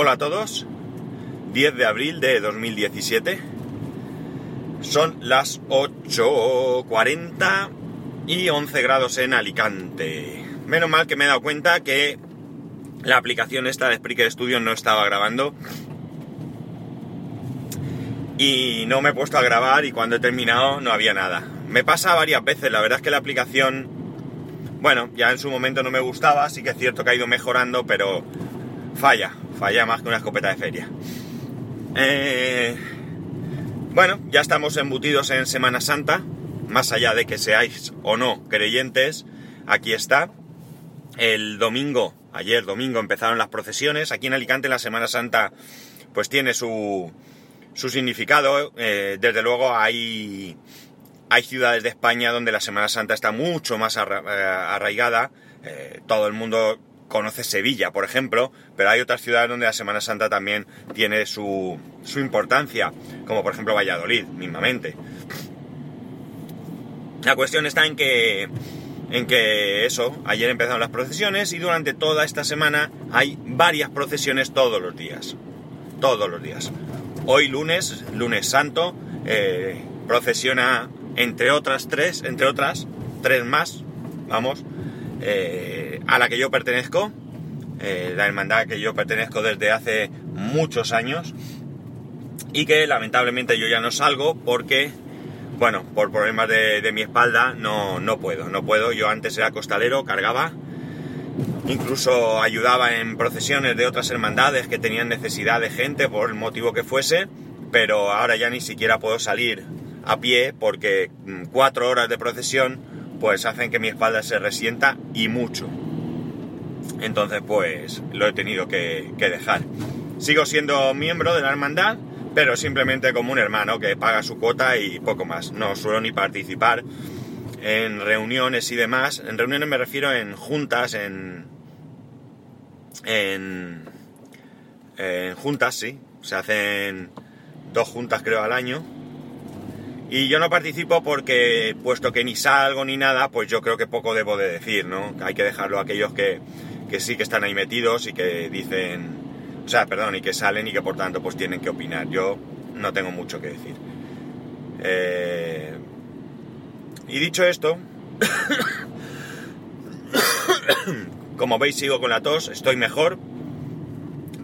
Hola a todos, 10 de abril de 2017, son las 8.40 y 11 grados en Alicante. Menos mal que me he dado cuenta que la aplicación esta de Spreaker Studio no estaba grabando y no me he puesto a grabar y cuando he terminado no había nada. Me pasa varias veces, la verdad es que la aplicación, bueno, ya en su momento no me gustaba, sí que es cierto que ha ido mejorando, pero falla, falla más que una escopeta de feria. Eh, bueno, ya estamos embutidos en Semana Santa, más allá de que seáis o no creyentes, aquí está. El domingo, ayer domingo empezaron las procesiones, aquí en Alicante la Semana Santa pues tiene su, su significado, eh, desde luego hay, hay ciudades de España donde la Semana Santa está mucho más eh, arraigada, todo el mundo conoce Sevilla, por ejemplo, pero hay otras ciudades donde la Semana Santa también tiene su, su importancia, como por ejemplo Valladolid, mismamente. La cuestión está en que, en que eso, ayer empezaron las procesiones y durante toda esta semana hay varias procesiones todos los días. Todos los días. Hoy lunes, lunes santo, eh, procesiona entre otras tres, entre otras, tres más, vamos, eh, a la que yo pertenezco, eh, la hermandad que yo pertenezco desde hace muchos años y que lamentablemente yo ya no salgo porque, bueno, por problemas de, de mi espalda no, no puedo, no puedo. Yo antes era costalero, cargaba, incluso ayudaba en procesiones de otras hermandades que tenían necesidad de gente por el motivo que fuese, pero ahora ya ni siquiera puedo salir a pie porque mm, cuatro horas de procesión pues hacen que mi espalda se resienta y mucho. Entonces pues lo he tenido que, dejar. Sigo siendo miembro de la hermandad, pero simplemente como un hermano que paga su cuota y poco más. No suelo ni participar en reuniones y demás. En reuniones me refiero en juntas, en... En, en juntas, sí. Se hacen dos juntas creo al año y yo no participo porque, puesto que ni salgo ni nada, pues yo creo que poco debo de decir, ¿no? Hay que dejarlo a aquellos que, sí que están ahí metidos y que dicen, o sea, perdón, y que salen y que por tanto pues tienen que opinar. Yo no tengo mucho que decir. Eh, y dicho esto, como veis sigo con la tos, estoy mejor,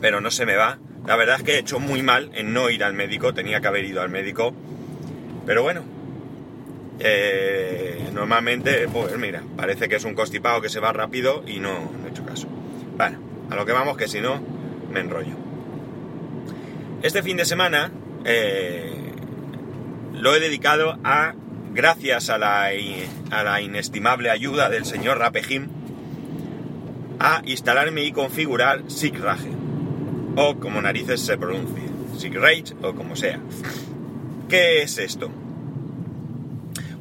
pero no se me va. La verdad es que he hecho muy mal en no ir al médico, tenía que haber ido al médico pero bueno, eh, normalmente, pues mira, parece que es un constipado que se va rápido y no, he hecho caso. Bueno, a lo que vamos, que si no, me enrollo. Este fin de semana eh, lo he dedicado a, gracias a la, a la inestimable ayuda del señor Rapejim, a instalarme y configurar SIGRAGE, o como narices se pronuncie, SIGRAGE o como sea. ¿Qué es esto?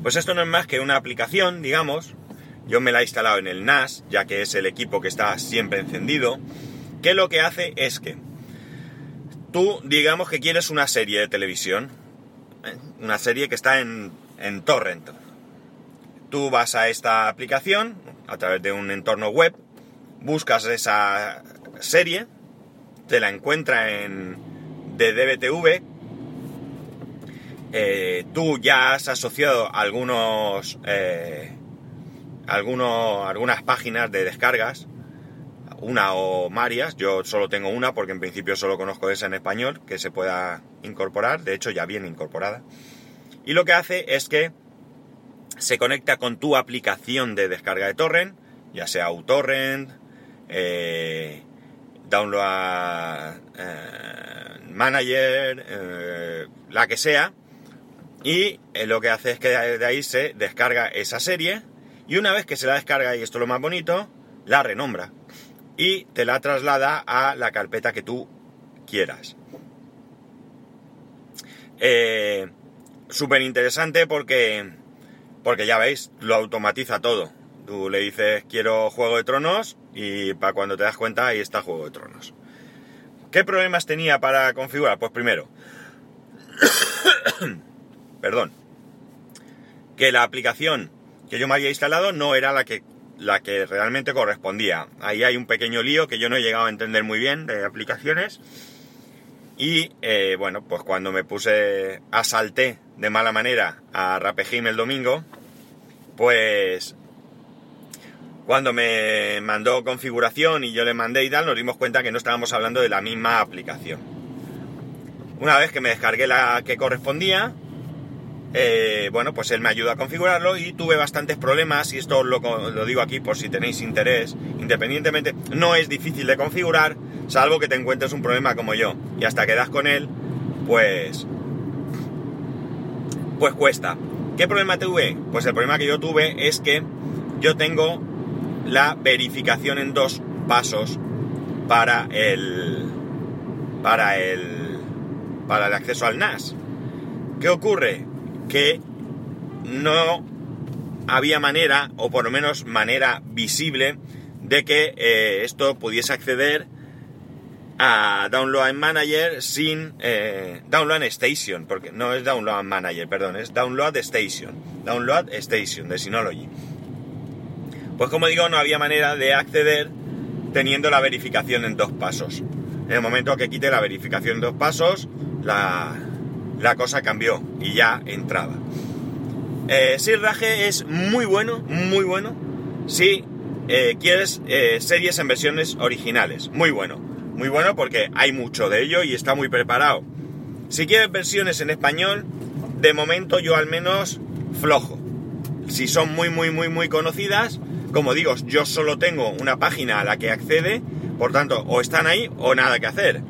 Pues esto no es más que una aplicación, digamos. Yo me la he instalado en el NAS, ya que es el equipo que está siempre encendido. Que lo que hace es que tú, digamos que quieres una serie de televisión, ¿eh? una serie que está en, en torrent. Tú vas a esta aplicación a través de un entorno web, buscas esa serie, te la encuentra en de DBTV, eh, tú ya has asociado algunos, eh, algunos, algunas páginas de descargas, una o varias, yo solo tengo una porque en principio solo conozco esa en español, que se pueda incorporar, de hecho ya viene incorporada. Y lo que hace es que se conecta con tu aplicación de descarga de torrent, ya sea uTorrent, eh, Download Manager, la que sea, y eh, lo que hace es que de ahí se descarga esa serie y una vez que se la descarga, y esto es lo más bonito, la renombra y te la traslada a la carpeta que tú quieras. Eh, Súper interesante porque, porque ya veis, lo automatiza todo. Tú le dices quiero Juego de Tronos y para cuando te das cuenta ahí está Juego de Tronos. ¿Qué problemas tenía para configurar? Pues primero, perdón, que la aplicación que yo me había instalado no era la que la que realmente correspondía. Ahí hay un pequeño lío que yo no he llegado a entender muy bien de aplicaciones. Y eh, bueno, pues cuando me puse, asalté de mala manera a Rapejim el domingo, pues cuando me mandó configuración y yo le mandé y tal, nos dimos cuenta que no estábamos hablando de la misma aplicación. Una vez que me descargué la que correspondía, eh, bueno, pues él me ayuda a configurarlo y tuve bastantes problemas, y esto lo, lo, digo aquí por si tenéis interés, independientemente, no es difícil de configurar, salvo que te encuentres un problema como yo, y hasta que das con él, pues, pues cuesta. ¿Qué problema tuve? Pues el problema que yo tuve es que yo tengo la verificación en dos pasos para el para el para el acceso al NAS. ¿Qué ocurre? Que no había manera, o por lo menos manera visible, de que eh, esto pudiese acceder a Download Manager sin eh, Download Station, porque no es Download Manager, perdón, es Download Station, Download Station de Synology. Pues como digo, no había manera de acceder teniendo la verificación en dos pasos. En el momento que quite la verificación en dos pasos, la, cosa cambió y ya entraba. Eh, es muy bueno, muy bueno, si eh, quieres eh, series en versiones originales. Muy bueno, muy bueno porque hay mucho de ello y está muy preparado. Si quieres versiones en español, de momento yo al menos flojo. Si son muy, muy, muy, muy conocidas, como digo, yo solo tengo una página a la que accede, por tanto, o están ahí o nada que hacer.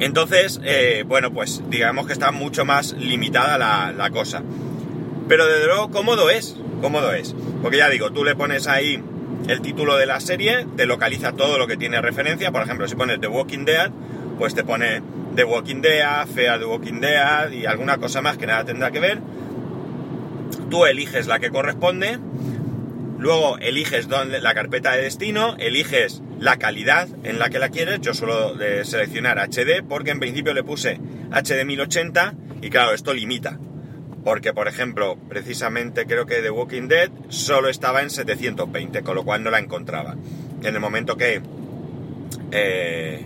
Entonces, eh, bueno, pues digamos que está mucho más limitada la, cosa. Pero desde luego cómodo es, cómodo es. Porque ya digo, tú le pones ahí el título de la serie, te localiza todo lo que tiene referencia. Por ejemplo, si pones The Walking Dead, pues te pone The Walking Dead, Fea The Walking Dead y alguna cosa más que nada tendrá que ver tú eliges la que corresponde, luego eliges la carpeta de destino, eliges la calidad en la que la quieres, yo suelo seleccionar HD porque en principio le puse HD 1080 y claro, esto limita. Porque, por ejemplo, precisamente creo que The Walking Dead solo estaba en 720, con lo cual no la encontraba. En el momento que eh,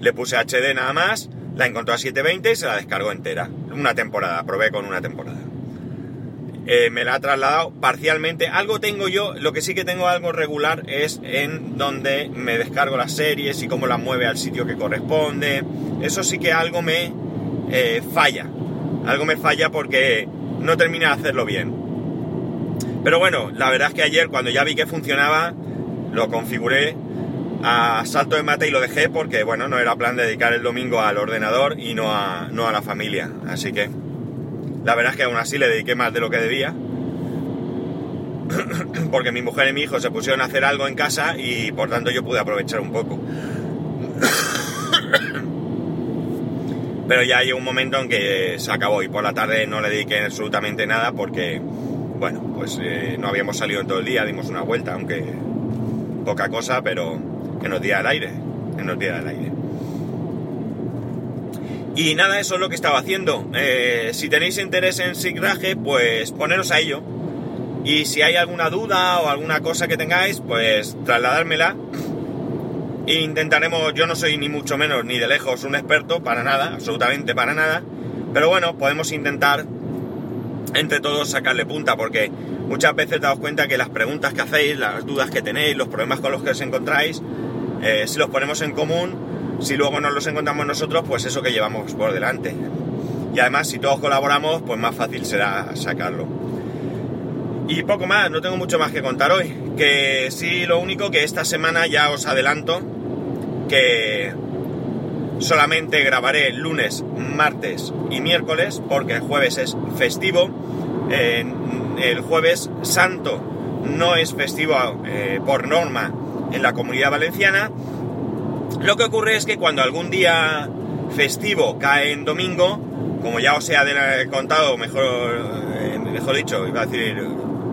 le puse HD nada más, la encontró a 720 y se la descargó entera. Una temporada, probé con una temporada. Eh, me la ha trasladado parcialmente. Algo tengo yo, lo que sí que tengo algo regular es en donde me descargo las series y cómo las mueve al sitio que corresponde. Eso sí que algo me eh, falla. Algo me falla porque no termina de hacerlo bien. Pero bueno, la verdad es que ayer cuando ya vi que funcionaba, lo configuré a salto de mate y lo dejé porque bueno, no era plan de dedicar el domingo al ordenador y no a, no a la familia. Así que la verdad es que aún así le dediqué más de lo que debía. Porque mi mujer y mi hijo se pusieron a hacer algo en casa y por tanto yo pude aprovechar un poco. Pero ya llegó un momento en que se acabó y por la tarde no le dediqué absolutamente nada porque, bueno, pues eh, no habíamos salido en todo el día, dimos una vuelta, aunque poca cosa, pero que nos diera el aire, que nos diera el aire. Y nada, eso es lo que estaba haciendo. Eh, si tenéis interés en Sigrage, pues poneros a ello. Y si hay alguna duda o alguna cosa que tengáis, pues trasladármela. E intentaremos, yo no soy ni mucho menos ni de lejos un experto, para nada, absolutamente para nada. Pero bueno, podemos intentar entre todos sacarle punta, porque muchas veces daos cuenta que las preguntas que hacéis, las dudas que tenéis, los problemas con los que os encontráis, eh, si los ponemos en común, si luego nos los encontramos nosotros, pues eso que llevamos por delante. Y además, si todos colaboramos, pues más fácil será sacarlo. Y poco más, no tengo mucho más que contar hoy. Que sí, lo único que esta semana ya os adelanto que solamente grabaré lunes, martes y miércoles, porque el jueves es festivo. el jueves santo no es festivo eh, por norma en la comunidad valenciana lo que ocurre es que cuando algún día festivo cae en domingo, como ya os he contado, mejor, eh, mejor dicho, iba a decir,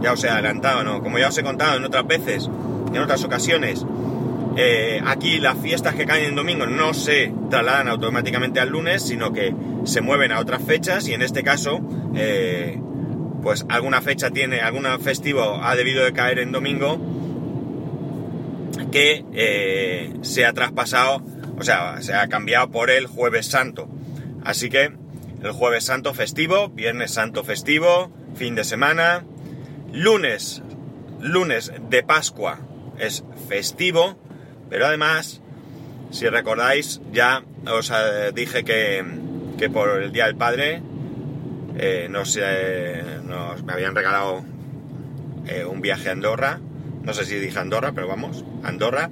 ya os he adelantado, ¿no? Como ya os he contado en otras veces, en otras ocasiones, eh, aquí las fiestas que caen en domingo no se trasladan automáticamente al lunes, sino que se mueven a otras fechas y en este caso, eh, pues alguna fecha tiene, algún festivo ha debido de caer en domingo, que eh, se ha traspasado, o sea, se ha cambiado por el jueves santo. Así que el jueves santo festivo, viernes santo festivo, fin de semana, lunes, lunes de Pascua es festivo, pero además, si recordáis, ya os eh, dije que, que, por el Día del Padre eh, nos, me habían regalado un viaje a Andorra no sé si dije Andorra, pero vamos, Andorra.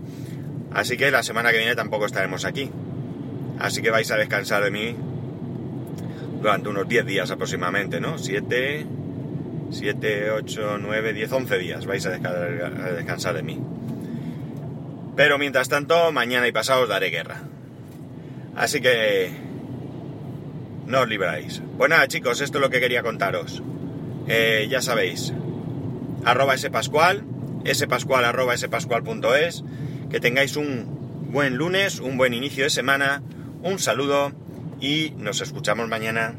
Así que la semana que viene tampoco estaremos aquí. Así que vais a descansar de mí durante unos 10 días aproximadamente, ¿no? 7, 7, 8, 9, 10, 11 días vais a descansar de mí. Pero mientras tanto, mañana y pasado os daré guerra. Así que no os libráis. Pues nada, chicos, esto es lo que quería contaros. Eh, ya sabéis, arroba Pascual spascual.es, que tengáis un buen lunes, un buen inicio de semana, un saludo y nos escuchamos mañana.